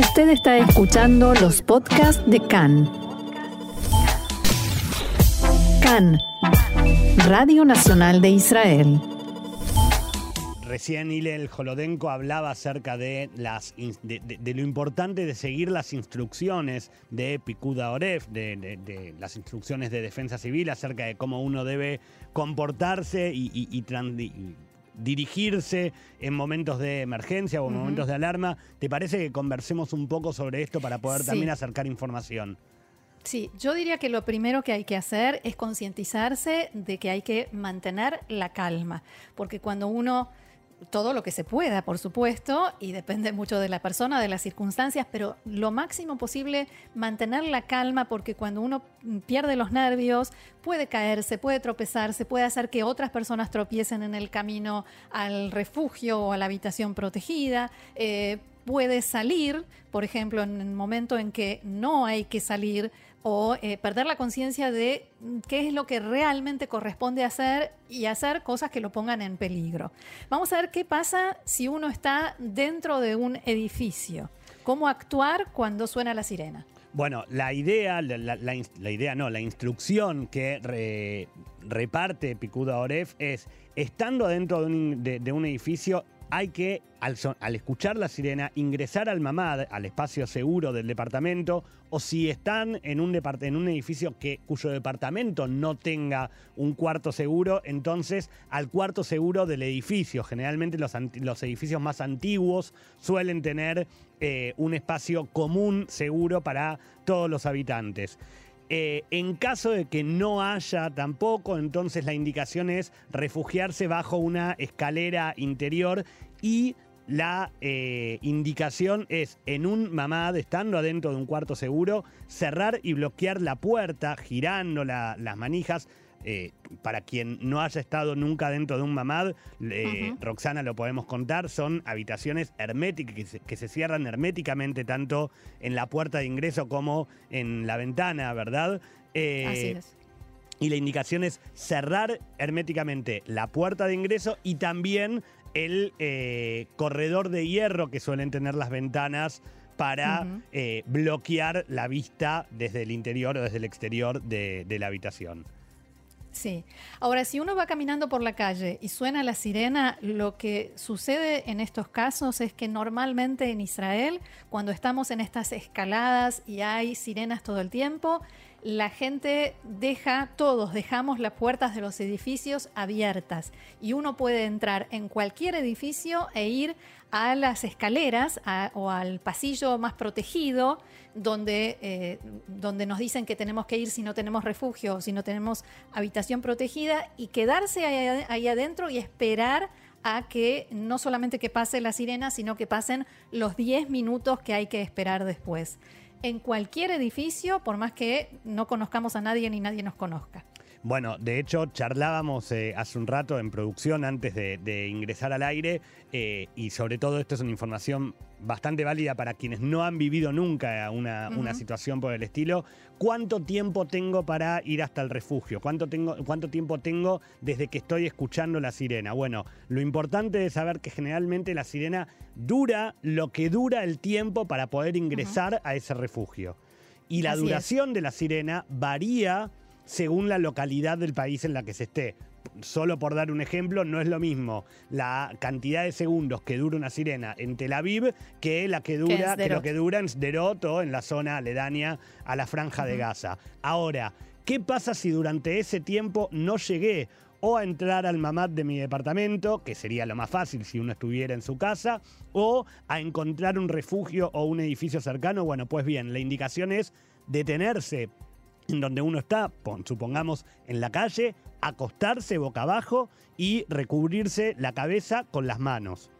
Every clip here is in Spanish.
Usted está escuchando los podcasts de CAN. CAN, Radio Nacional de Israel. Recién Ilel Jolodenko hablaba acerca de, lo importante de seguir las instrucciones de Picuda Oref, de, las instrucciones de defensa civil, acerca de cómo uno debe comportarse y, dirigirse en momentos de emergencia o en momentos de alarma. ¿Te parece que conversemos un poco sobre esto para poder también acercar información? Sí, yo diría que lo primero que hay que hacer es concientizarse de que hay que mantener la calma, porque cuando uno todo lo que se pueda, por supuesto, y depende mucho de la persona, de las circunstancias, pero lo máximo posible mantener la calma porque cuando uno pierde los nervios puede caerse, puede tropezarse, puede hacer que otras personas tropiecen en el camino al refugio o a la habitación protegida. Eh, puede salir, por ejemplo, en el momento en que no hay que salir, o eh, perder la conciencia de qué es lo que realmente corresponde hacer y hacer cosas que lo pongan en peligro. Vamos a ver qué pasa si uno está dentro de un edificio. ¿Cómo actuar cuando suena la sirena? Bueno, la idea, la, idea no, la instrucción que reparte Picuda Oref es, estando dentro de un edificio, hay que, al, escuchar la sirena, ingresar al mamad, al espacio seguro del departamento, o si están en un, en un edificio que, cuyo departamento no tenga un cuarto seguro, entonces al cuarto seguro del edificio. Generalmente los, los edificios más antiguos suelen tener eh, un espacio común seguro para todos los habitantes. Eh, en caso de que no haya tampoco, entonces la indicación es refugiarse bajo una escalera interior y la eh, indicación es en un mamad, estando adentro de un cuarto seguro, cerrar y bloquear la puerta, girando las manijas. Eh, para quien no haya estado nunca dentro de un mamad, Roxana lo podemos contar, son habitaciones herméticas que se, cierran herméticamente tanto en la puerta de ingreso como en la ventana, ¿verdad? Eh, Así es. Y la indicación es cerrar herméticamente la puerta de ingreso y también el eh, corredor de hierro que suelen tener las ventanas para bloquear la vista desde el interior o desde el exterior de la habitación. Sí. Ahora, si uno va caminando por la calle y suena la sirena, lo que sucede en estos casos es que normalmente en Israel, cuando estamos en estas escaladas y hay sirenas todo el tiempo, la gente deja, todos dejamos las puertas de los edificios abiertas y uno puede entrar en cualquier edificio e ir a las escaleras o al pasillo más protegido donde, eh, donde nos dicen que tenemos que ir si no tenemos refugio o si no tenemos habitación protegida y quedarse ahí, adentro y esperar a que no solamente que pase la sirena, sino que pasen los 10 minutos que hay que esperar después en cualquier edificio, por más que no conozcamos a nadie ni nadie nos conozca. Bueno, de hecho, charlábamos eh, hace un rato en producción antes de, ingresar al aire eh, y sobre todo esto es una información bastante válida para quienes no han vivido nunca una, una, situación por el estilo. ¿Cuánto tiempo tengo para ir hasta el refugio? ¿Cuánto, tengo, ¿Cuánto tiempo tengo desde que estoy escuchando la sirena? Bueno, lo importante es saber que generalmente la sirena dura lo que dura el tiempo para poder ingresar a ese refugio. Y la duración de la sirena varía según la localidad del país en la que se esté. Solo por dar un ejemplo, no es lo mismo la cantidad de segundos que dura una sirena en Tel Aviv que la que dura, que lo que dura en Sderot o en la zona aledaña a la franja de Gaza. Ahora, ¿qué pasa si durante ese tiempo no llegué o a entrar al mamad de mi departamento, que sería lo más fácil si uno estuviera en su casa, o a encontrar un refugio o un edificio cercano. Bueno, pues bien, la indicación es detenerse en donde uno está, supongamos en la calle, acostarse boca abajo y recubrirse la cabeza con las manos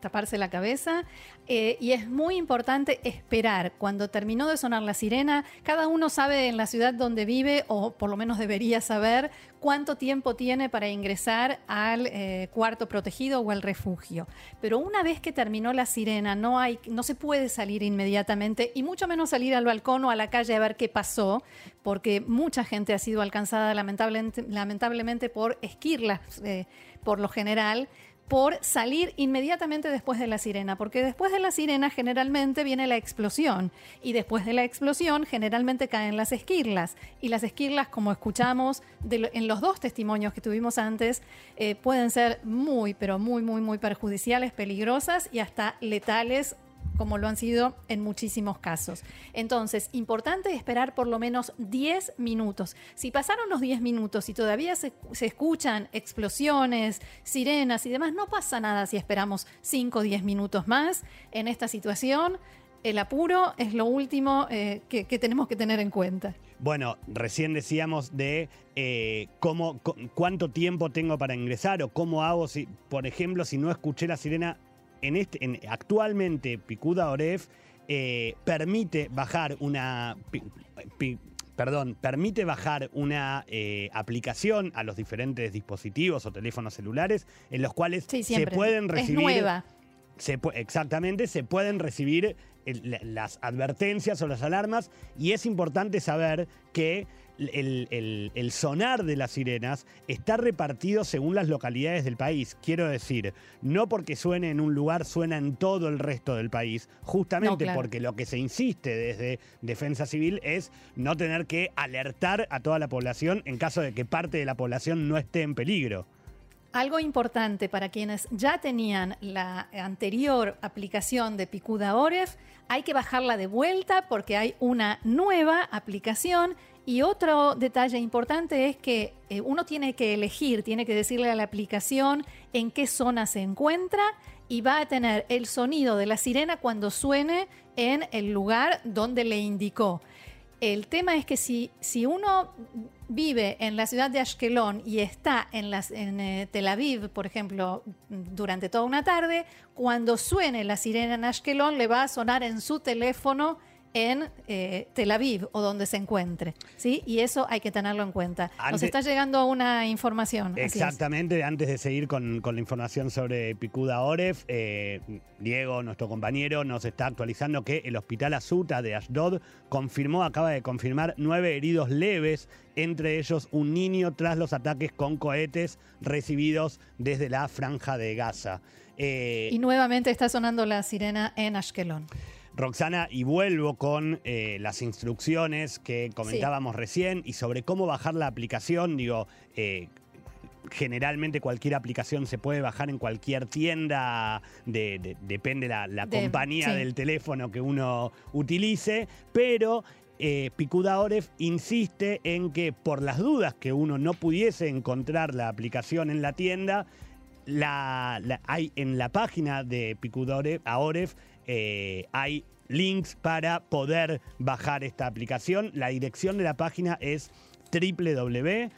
taparse la cabeza. Eh, y es muy importante esperar. Cuando terminó de sonar la sirena, cada uno sabe en la ciudad donde vive, o por lo menos debería saber, cuánto tiempo tiene para ingresar al eh, cuarto protegido o al refugio. Pero una vez que terminó la sirena, no, hay, no se puede salir inmediatamente y mucho menos salir al balcón o a la calle a ver qué pasó, porque mucha gente ha sido alcanzada lamentablemente, lamentablemente por esquirlas eh, por lo general por salir inmediatamente después de la sirena, porque después de la sirena generalmente viene la explosión y después de la explosión generalmente caen las esquirlas y las esquirlas, como escuchamos en los dos testimonios que tuvimos antes, eh, pueden ser muy, pero muy, muy, muy perjudiciales, peligrosas y hasta letales como lo han sido en muchísimos casos. Entonces, importante esperar por lo menos 10 minutos. Si pasaron los 10 minutos y todavía se, escuchan explosiones, sirenas y demás, no pasa nada si esperamos 5 o 10 minutos más en esta situación. El apuro es lo último eh, que, tenemos que tener en cuenta. Bueno, recién decíamos de eh, cómo, cuánto tiempo tengo para ingresar o cómo hago si, por ejemplo, si no escuché la sirena en este, actualmente Picuda Oref eh, permite bajar una... perdón, permite bajar una eh, aplicación a los diferentes dispositivos o teléfonos celulares en los cuales se pueden recibir. Es nueva. exactamente, se pueden recibir las advertencias o las alarmas y es importante saber que el, sonar de las sirenas está repartido según las localidades del país. Quiero decir, no porque suene en un lugar, suena en todo el resto del país, justamente porque lo que se insiste desde Defensa Civil es no tener que alertar a toda la población en caso de que parte de la población no esté en peligro. Algo importante para quienes ya tenían la anterior aplicación de Picuda Oref, hay que bajarla de vuelta porque hay una nueva aplicación y otro detalle importante es que eh, uno tiene que elegir, tiene que decirle a la aplicación en qué zona se encuentra y va a tener el sonido de la sirena cuando suene en el lugar donde le indicó. El tema es que si, si uno vive en la ciudad de Ashkelon y está en, eh, Tel Aviv, por ejemplo, durante toda una tarde, cuando suene la sirena en Ashkelon le va a sonar en su teléfono en eh, Tel Aviv o donde se encuentre. ¿sí? Y eso hay que tenerlo en cuenta. Nos está llegando una información. Exactamente, antes de seguir con, la información sobre Picuda Oref, eh, Diego, nuestro compañero, nos está actualizando que el hospital Azuta de Ashdod confirmó, acaba de confirmar nueve heridos leves, entre ellos un niño tras los ataques con cohetes recibidos desde la franja de Gaza. Eh, y nuevamente está sonando la sirena en Ashkelon. Roxana, y vuelvo con eh, las instrucciones que comentábamos recién y sobre cómo bajar la aplicación. Digo, eh, generalmente cualquier aplicación se puede bajar en cualquier tienda, depende la, la compañía del teléfono que uno utilice, pero eh, Picuda Oref insiste en que por las dudas que uno no pudiese encontrar la aplicación en la tienda, hay en la página de Picuda Oref eh, hay links para poder bajar esta aplicación. La dirección de la página es www.oref.org.il.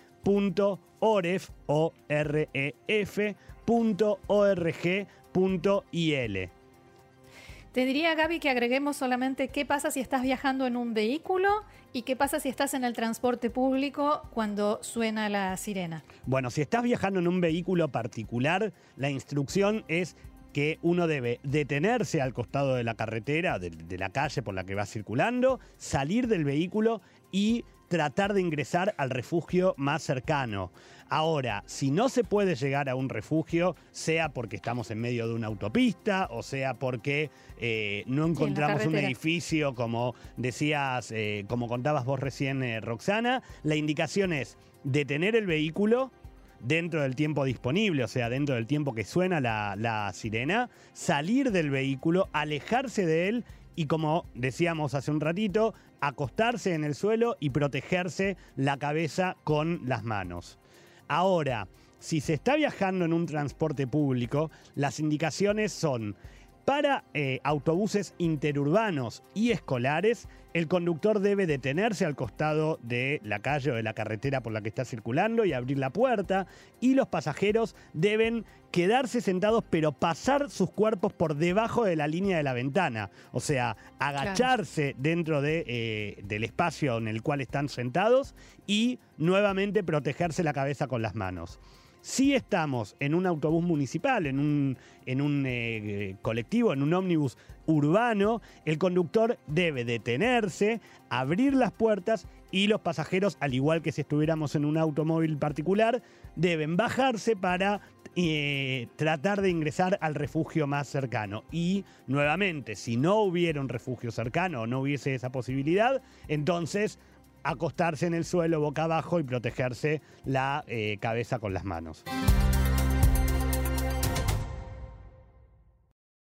Te diría, Gaby, que agreguemos solamente qué pasa si estás viajando en un vehículo y qué pasa si estás en el transporte público cuando suena la sirena. Bueno, si estás viajando en un vehículo particular, la instrucción es que uno debe detenerse al costado de la carretera, de, la calle por la que va circulando, salir del vehículo y tratar de ingresar al refugio más cercano. Ahora, si no se puede llegar a un refugio, sea porque estamos en medio de una autopista o sea porque eh, no encontramos un edificio, como decías, eh, como contabas vos recién, eh, Roxana, la indicación es detener el vehículo, dentro del tiempo disponible, o sea, dentro del tiempo que suena la, sirena, salir del vehículo, alejarse de él y como decíamos hace un ratito, acostarse en el suelo y protegerse la cabeza con las manos. Ahora, si se está viajando en un transporte público, las indicaciones son para eh, autobuses interurbanos y escolares, el conductor debe detenerse al costado de la calle o de la carretera por la que está circulando y abrir la puerta, y los pasajeros deben quedarse sentados pero pasar sus cuerpos por debajo de la línea de la ventana, o sea, agacharse dentro de, eh, del espacio en el cual están sentados y nuevamente protegerse la cabeza con las manos. Si estamos en un autobús municipal, en un, en un eh, colectivo, en un ómnibus urbano, el conductor debe detenerse, abrir las puertas y los pasajeros, al igual que si estuviéramos en un automóvil particular, deben bajarse para eh, tratar de ingresar al refugio más cercano. Y nuevamente, si no hubiera un refugio cercano o no hubiese esa posibilidad, entonces acostarse en el suelo boca abajo y protegerse la eh, cabeza con las manos.